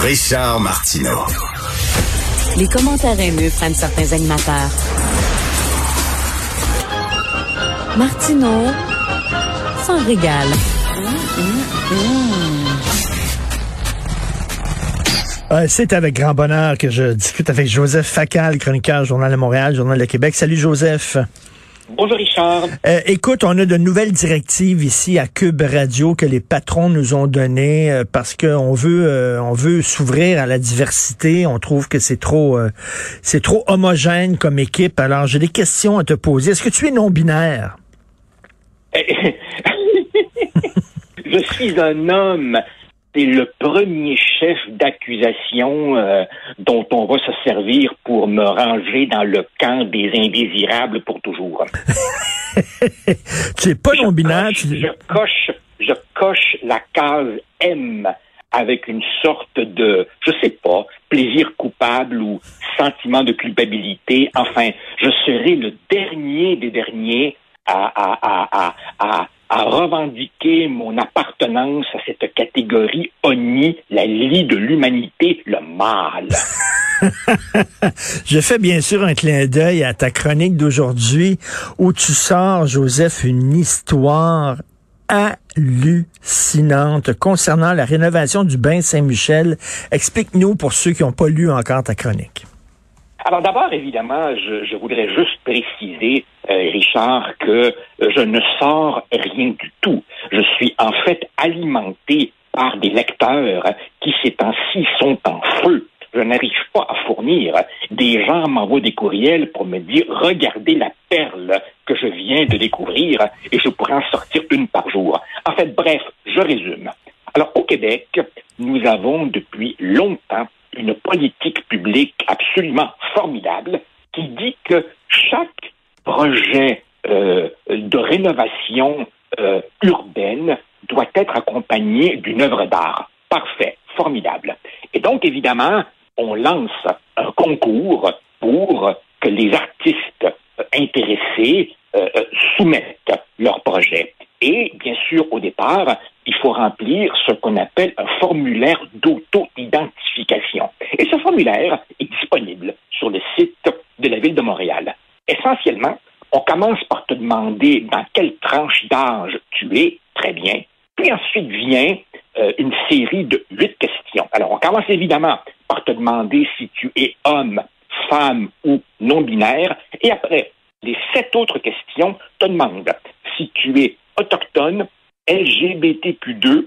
Richard Martineau. Les commentaires haineux prennent certains animateurs. Martineau s'en régale. Euh, c'est avec grand bonheur que je discute avec Joseph Facal, chroniqueur Journal de Montréal, Journal de Québec. Salut Joseph. Bonjour Richard. Euh, écoute, on a de nouvelles directives ici à Cube Radio que les patrons nous ont données euh, parce qu'on veut euh, on veut s'ouvrir à la diversité. On trouve que c'est trop c'est trop homogène comme équipe. Alors j'ai des questions à te poser. Est-ce que tu es non binaire Je suis un homme c'est le premier chef d'accusation euh, dont on va se servir pour me ranger dans le camp des indésirables pour toujours. tu n'es pas non-binaire. Je coche, je coche la case M avec une sorte de, je sais pas, plaisir coupable ou sentiment de culpabilité. Enfin, je serai le dernier des derniers à, à, à, à, à revendiquer mon appartenance à cette catégorie ONI, la lie de l'humanité, le mal. Je fais bien sûr un clin d'œil à ta chronique d'aujourd'hui où tu sors, Joseph, une histoire hallucinante concernant la rénovation du bain Saint-Michel. Explique-nous pour ceux qui n'ont pas lu encore ta chronique. Alors d'abord, évidemment, je, je, voudrais juste préciser, euh, Richard, que euh, je ne sors rien du tout. Je suis en fait alimenté par des lecteurs qui, ces temps-ci, sont en feu. Je n'arrive pas à fournir. Des gens m'envoient des courriels pour me dire regardez la perle que je viens de découvrir et je pourrais en sortir une par jour. En fait, bref, je résume. Alors, au Québec, nous avons depuis longtemps une politique publique absolument formidable qui dit que chaque projet euh, de rénovation euh, urbaine doit être accompagné d'une œuvre d'art. Parfait, formidable. Et donc, évidemment, on lance un concours pour que les artistes intéressés euh, soumettent leur projet. Et bien sûr, au départ, il faut remplir ce qu'on appelle un formulaire d'auto-identification. Et ce formulaire est disponible sur le site de la ville de Montréal. Essentiellement, on commence par te demander dans quelle tranche d'âge tu es, très bien, puis ensuite vient euh, une série de huit questions. Alors, on commence évidemment par te demander si tu es homme, femme ou non-binaire, et après, les sept autres questions te demandent si tu es autochtone, LGBTQ2,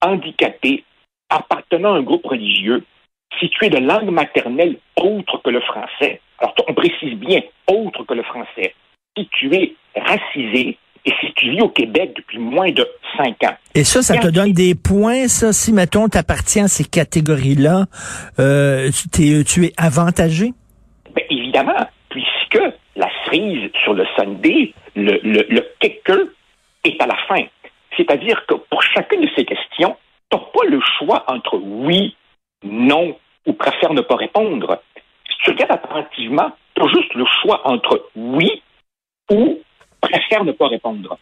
handicapé, appartenant à un groupe religieux, situé de langue maternelle autre que le français. Alors, on précise bien autre que le français. Si tu es racisé et si tu vis au Québec depuis moins de cinq ans. Et ça, ça te donne des points, ça, si, mettons, tu appartiens à ces catégories-là, euh, tu, tu es avantagé? Bien, évidemment, puisque la cerise sur le Sunday, le, le, le kicker est à la fin. C'est-à-dire que pour chacune de ces questions, tu n'as pas le choix entre oui, non ou préfère ne pas répondre. Si tu regardes attentivement, tu as juste le choix entre oui ou préfère ne pas répondre.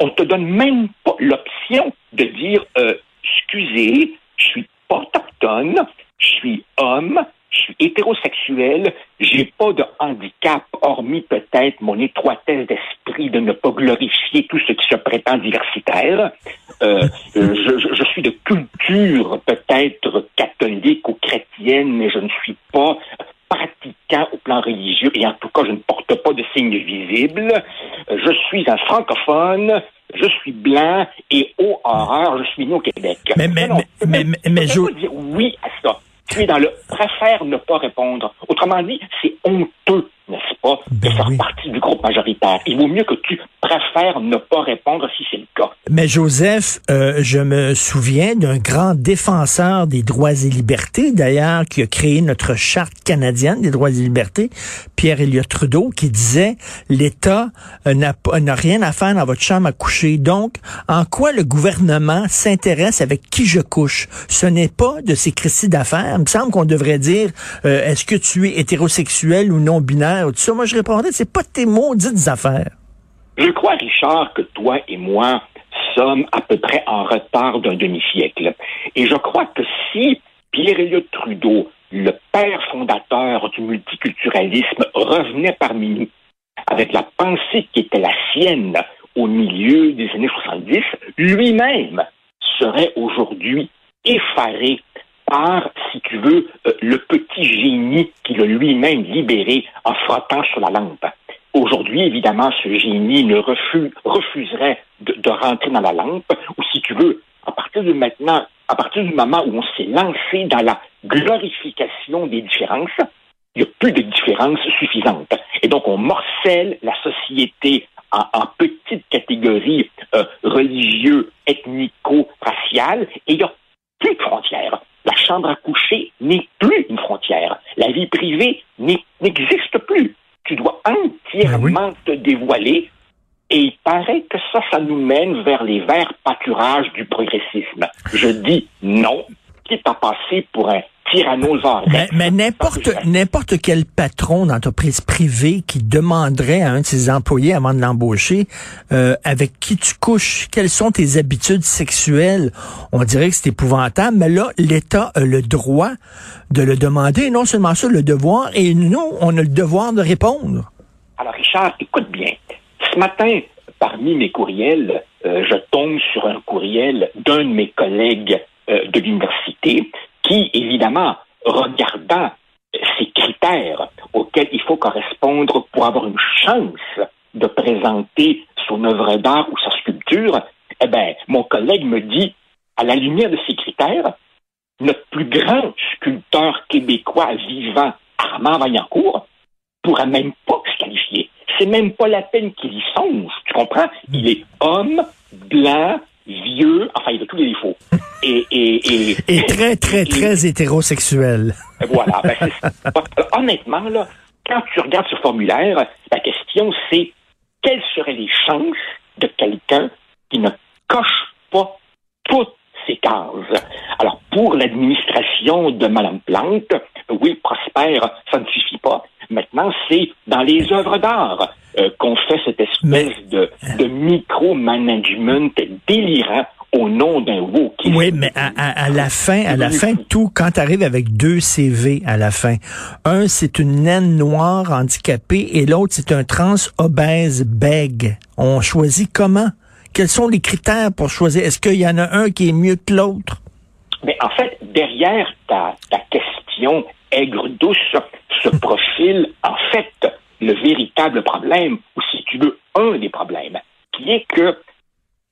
On ne te donne même pas l'option de dire euh, excusez, je suis autochtone, je suis homme, hétérosexuel, j'ai pas de handicap, hormis peut-être mon étroitesse d'esprit de ne pas glorifier tout ce qui se prétend diversitaire. Euh, je, je, suis de culture peut-être catholique ou chrétienne, mais je ne suis pas pratiquant au plan religieux, et en tout cas, je ne porte pas de signes visibles. Je suis un francophone, je suis blanc, et ô horreur, je suis né au Québec. Mais, mais, mais, mais, mais, je... dire oui à ça. Tu es dans le préfère ne pas répondre. Autrement dit, c'est honteux n'est-ce pas, de ben faire partie du groupe majoritaire. Il vaut mieux que tu préfères ne pas répondre si c'est le cas. Mais Joseph, euh, je me souviens d'un grand défenseur des droits et libertés, d'ailleurs, qui a créé notre charte canadienne des droits et libertés, Pierre Elliott Trudeau, qui disait l'État euh, n'a rien à faire dans votre chambre à coucher. Donc, en quoi le gouvernement s'intéresse avec qui je couche? Ce n'est pas de ces crédits d'affaires. Il me semble qu'on devrait dire euh, est-ce que tu es hétérosexuel ou non binaire moi, je répondais, c'est pas tes maudites affaires. Je crois, Richard, que toi et moi sommes à peu près en retard d'un demi-siècle. Et je crois que si Pierre-Éliott Trudeau, le père fondateur du multiculturalisme, revenait parmi nous avec la pensée qui était la sienne au milieu des années 70, lui-même serait aujourd'hui effaré par, si tu veux, euh, le petit génie qu'il a lui-même libéré en frottant sur la lampe. Aujourd'hui, évidemment, ce génie ne refuserait de, rentrer dans la lampe, ou si tu veux, à partir de maintenant, à partir du moment où on s'est lancé dans la glorification des différences, il n'y a plus de différences suffisantes. Et donc, on morcelle la société en, petites catégories euh, religieux, ethnico-raciales, et il n'y a plus de frontières. La chambre à coucher n'est plus une frontière. La vie privée n'existe plus. Tu dois entièrement. Et il paraît que ça, ça nous mène vers les verts pâturages du progressisme. Je dis non, quitte à passer pour un mais, mais n'importe n'importe quel patron d'entreprise privée qui demanderait à un de ses employés avant de l'embaucher euh, avec qui tu couches, quelles sont tes habitudes sexuelles, on dirait que c'est épouvantable. Mais là, l'État a le droit de le demander, non seulement ça, le devoir, et nous, on a le devoir de répondre. Alors Richard, écoute bien. Ce matin, parmi mes courriels, euh, je tombe sur un courriel d'un de mes collègues euh, de l'université qui, évidemment, regardant ces critères auxquels il faut correspondre pour avoir une chance de présenter son œuvre d'art ou sa sculpture, eh bien, mon collègue me dit, à la lumière de ces critères, notre plus grand sculpteur québécois vivant, Armand Vaillancourt, pourra même pas se qualifier. C'est même pas la peine qu'il y songe, tu comprends? Il est homme, blanc, vieux, enfin, il a tous les défauts. Et, et, et, très, très, très hétérosexuel. Voilà. Ben, honnêtement, là, quand tu regardes ce formulaire, la question, c'est quelles seraient les chances de quelqu'un qui ne coche pas toutes ces cases? Alors, pour l'administration de Mme Plante, oui, prospère, ça ne suffit pas. Maintenant, c'est dans les œuvres d'art euh, qu'on fait cette espèce de, de micro-management délirant au nom d'un wokisme. Oui, mais à, à, la fin, à la fin de tout, quand tu arrives avec deux CV à la fin, un c'est une naine noire handicapée et l'autre c'est un trans obèse bègue. On choisit comment? Quels sont les critères pour choisir? Est-ce qu'il y en a un qui est mieux que l'autre? Mais en fait, derrière ta, ta question aigre douce se profile en fait le véritable problème, ou si tu veux, un des problèmes, qui est que,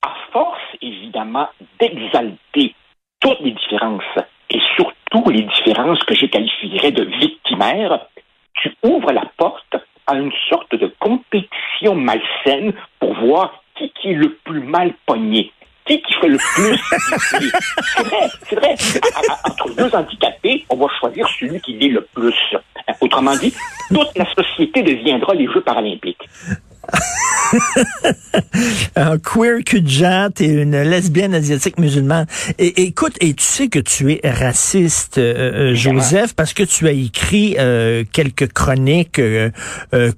à force évidemment d'exalter toutes les différences, et surtout les différences que je qualifierais de victimaires, tu ouvres la porte à une sorte de compétition malsaine pour voir qui, qui est le plus mal pogné le plus C'est vrai, c'est vrai. Entre deux handicapés, on va choisir celui qui est le plus. Autrement dit, toute la société deviendra les Jeux paralympiques. un queer cul-de-jatte et une lesbienne asiatique musulmane. Et, écoute, et tu sais que tu es raciste, euh, euh, Joseph, parce que tu as écrit euh, quelques chroniques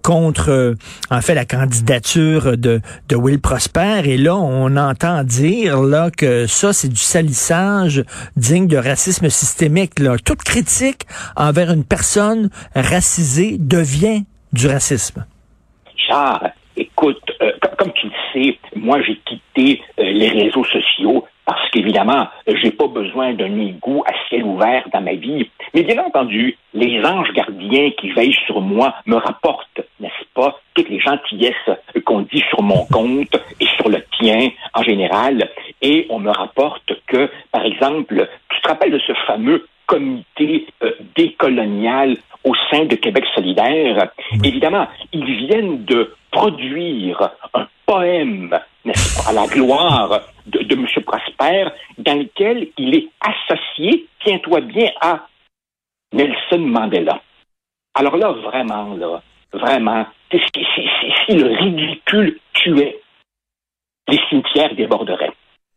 contre, en fait, la candidature de, de Will Prosper. Et là, on entend dire là que ça, c'est du salissage digne de racisme systémique. Là. Toute critique envers une personne racisée devient du racisme. Charles, écoute, euh, comme tu le passé, moi, j'ai quitté euh, les réseaux sociaux parce qu'évidemment, j'ai pas besoin d'un égout à ciel ouvert dans ma vie. Mais bien entendu, les anges gardiens qui veillent sur moi me rapportent, n'est-ce pas, toutes les gentillesses qu'on dit sur mon compte et sur le tien en général. Et on me rapporte que, par exemple, tu te rappelles de ce fameux comité euh, décolonial au sein de Québec solidaire? Évidemment, ils viennent de produire un poème, n'est-ce pas, à la gloire de, de M. Prosper, dans lequel il est associé, tiens-toi bien, à Nelson Mandela. Alors là, vraiment, là, vraiment, si, le ridicule tuait, les cimetières déborderaient.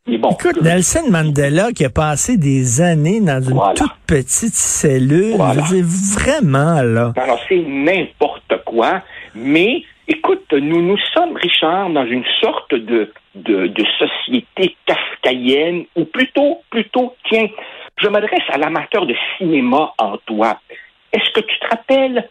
Écoute, Nelson Mandela qui a passé des années dans une toute petite cellule, je vraiment là. Alors c'est n'importe quoi, mais écoute, nous nous sommes, Richard, dans une sorte de, de, de société kafkaïenne, ou plutôt, plutôt, tiens, je m'adresse à l'amateur de cinéma en toi. Est-ce que tu te rappelles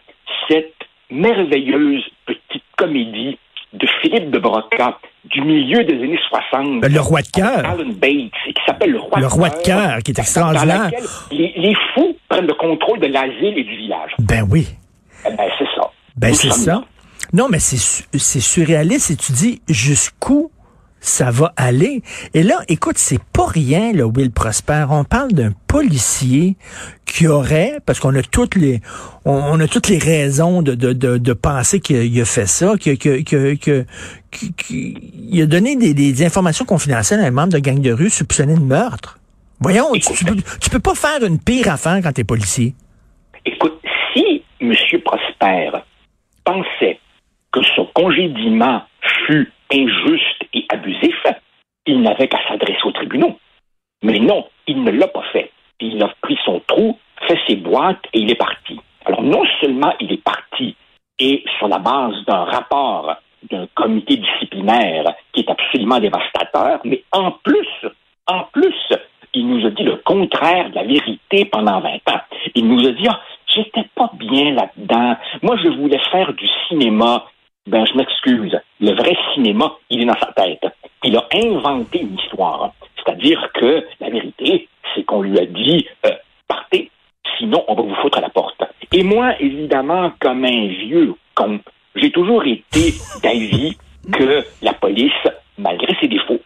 cette merveilleuse petite comédie de Philippe de Broca du milieu des années 60. Ben, le roi de cœur. Alan Bates, qui s'appelle le roi le roi de cœur, qui est extraordinaire. Les, les, fous prennent le contrôle de l'asile et du village. Ben oui. Eh ben, c'est ça. Ben c'est ça. Non, mais c'est surréaliste et tu dis jusqu'où ça va aller? Et là, écoute, c'est pas rien, le Will Prosper. On parle d'un policier qui aurait, parce qu'on a toutes les, on, a toutes les raisons de, de, de, de penser qu'il a fait ça, qu'il que, que, a donné des, des, informations confidentielles à un membre de gang de rue soupçonné de meurtre. Voyons, tu, peux, tu peux pas faire une pire affaire quand t'es policier. Écoute, si M. Prosper pensait que son congédiement fut injuste et abusif, il n'avait qu'à s'adresser aux tribunaux. Mais non, il ne l'a pas fait. Il a pris son trou, fait ses boîtes et il est parti. Alors non seulement il est parti et sur la base d'un rapport d'un comité disciplinaire qui est absolument dévastateur, mais en plus, en plus, il nous a dit le contraire de la vérité pendant 20 ans. Il nous a dit, ah, j'étais pas bien là-dedans. Moi, je voulais faire du cinéma ben je m'excuse, le vrai cinéma, il est dans sa tête. Il a inventé une histoire. C'est-à-dire que la vérité, c'est qu'on lui a dit euh, partez, sinon on va vous foutre à la porte. Et moi, évidemment, comme un vieux con, j'ai toujours été d'avis que la police, malgré ses défauts,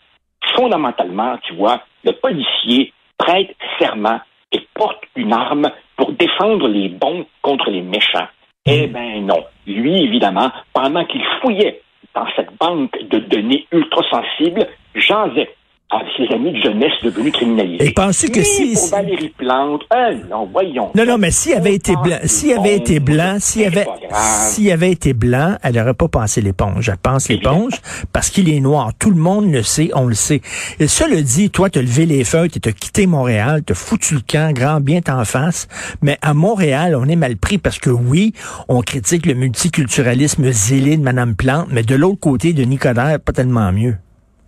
fondamentalement, tu vois, le policier prête serment et porte une arme pour défendre les bons contre les méchants. Eh bien non. Lui, évidemment, pendant qu'il fouillait dans cette banque de données ultra sensibles, jasait à ses amis de jeunesse devenus criminalisés. Et pensez que si... Pour Valérie Plante, hein, non, voyons. Non, non, mais s'il avait été blanc, s'il avait été blanc, s'il avait, s'il avait été blanc, elle n'aurait pas pensé l'éponge. Elle pense l'éponge parce qu'il est noir. Tout le monde le sait, on le sait. Et ça le dit, toi, t'as levé les feuilles, t'as quitté Montréal, t'as foutu le camp, grand bien t'en face. Mais à Montréal, on est mal pris parce que oui, on critique le multiculturalisme zélé de Madame Plante, mais de l'autre côté de Nicodère, pas tellement mieux.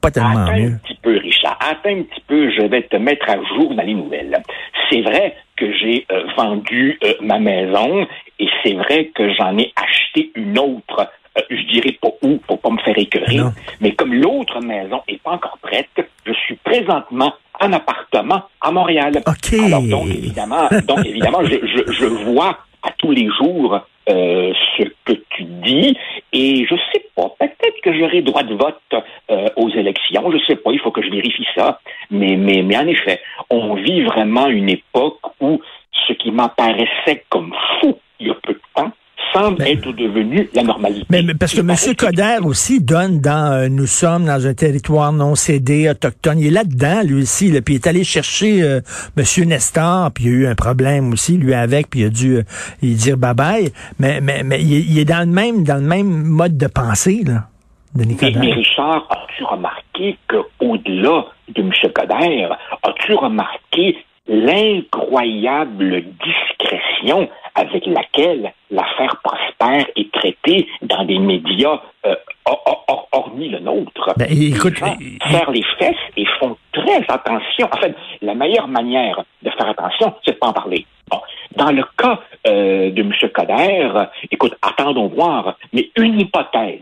Pas tellement mieux attends un petit peu, je vais te mettre à jour dans les nouvelles. C'est vrai que j'ai euh, vendu euh, ma maison et c'est vrai que j'en ai acheté une autre. Euh, je dirais pas où pour pas me faire écœurer, mais comme l'autre maison est pas encore prête, je suis présentement en appartement à Montréal. Alors donc évidemment, donc évidemment, je, je, je vois à tous les jours euh, ce que tu dis et je sais pas, peut-être que j'aurai droit de vote euh, aux élections, je sais pas, il faut que je vérifie ça, mais, mais, mais en effet, on vit vraiment une époque où ce qui m'apparaissait comme fou il y a peu de temps semble ben, être devenu la normalité. Mais, parce que M. Coder aussi donne dans euh, Nous sommes dans un territoire non cédé, autochtone. Il est là-dedans, lui aussi. Là, puis il est allé chercher euh, M. Nestor, puis il y a eu un problème aussi, lui, avec, puis il a dû euh, dire bye-bye. Mais, mais, mais il, est dans le même dans le même mode de pensée, là, de Nicolas. Mais, Richard, as-tu remarqué qu'au-delà de M. Coder, as-tu remarqué l'incroyable discrétion avec laquelle l'affaire Prosper est traitée dans des médias euh, hormis le nôtre. Ben, écoute, les faire les fesses et font très attention. En fait, la meilleure manière de faire attention, c'est de pas en parler. Bon. Dans le cas euh, de M. Coder, écoute, attendons voir, mais une hypothèse,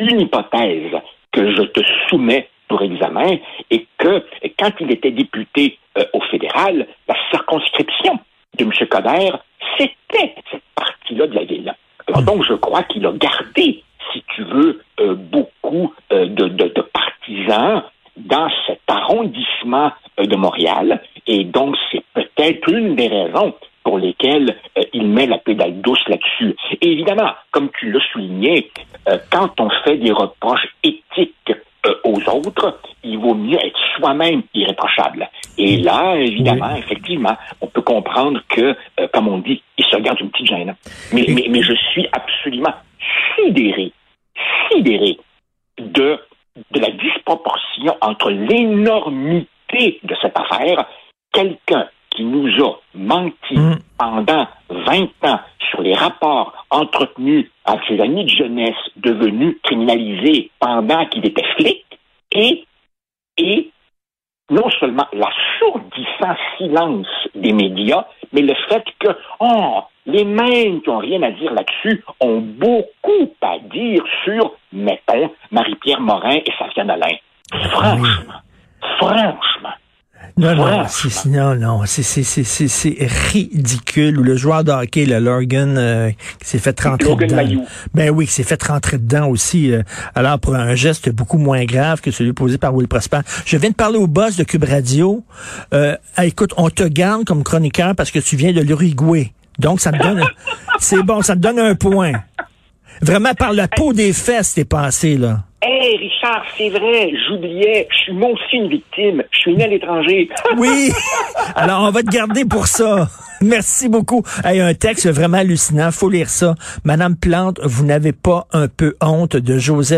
une hypothèse que je te soumets pour examen et que quand il était député euh, au fédéral, la circonscription de M. Coder, c'était cette partie-là de la ville. Alors donc, je crois qu'il a gardé, si tu veux, euh, beaucoup euh, de, partisans dans cet arrondissement euh, de Montréal. Et donc, c'est peut-être une des raisons pour lesquelles il met la pédale douce là-dessus. Évidemment, comme tu l'as souligné, quand on fait des reproches éthiques aux autres, il vaut mieux être soi-même irréprochable. Et là, évidemment, oui. effectivement, on peut comprendre que, euh, comme on dit, il se garde une petite gêne. Mais, mais, mais je suis absolument sidéré, sidéré de, de la disproportion entre l'énormité de cette affaire. Quelqu'un qui nous a menti mmh. pendant 20 ans sur les rapports entretenus avec ses amis de jeunesse devenus criminalisés pendant qu'il était flic et, et non seulement l'assourdissant silence des médias, mais le fait que oh, les mêmes qui n'ont rien à dire là-dessus ont beaucoup à dire sur, mettons, Marie-Pierre Morin et Safia Nolin. Franchement, franchement. Non, non, c'est, non, non, c'est, c'est, c'est, c'est, ridicule. Le joueur de hockey, le Logan, euh, qui s'est fait rentrer Logan dedans. Mayou. Ben oui, qui s'est fait rentrer dedans aussi. Euh, alors, pour un geste beaucoup moins grave que celui posé par Will Prosper. Je viens de parler au boss de Cube Radio. Euh, écoute, on te garde comme chroniqueur parce que tu viens de l'Uruguay. Donc, ça te donne, c'est bon, ça te donne un point. Vraiment, par la peau des fesses, t'es passé, là. Hey, Richard, c'est vrai, j'oubliais, je suis moi aussi une victime. Je suis né à l'étranger. oui. Alors, on va te garder pour ça. Merci beaucoup. Hey, un texte vraiment hallucinant. Faut lire ça. Madame Plante, vous n'avez pas un peu honte de Joseph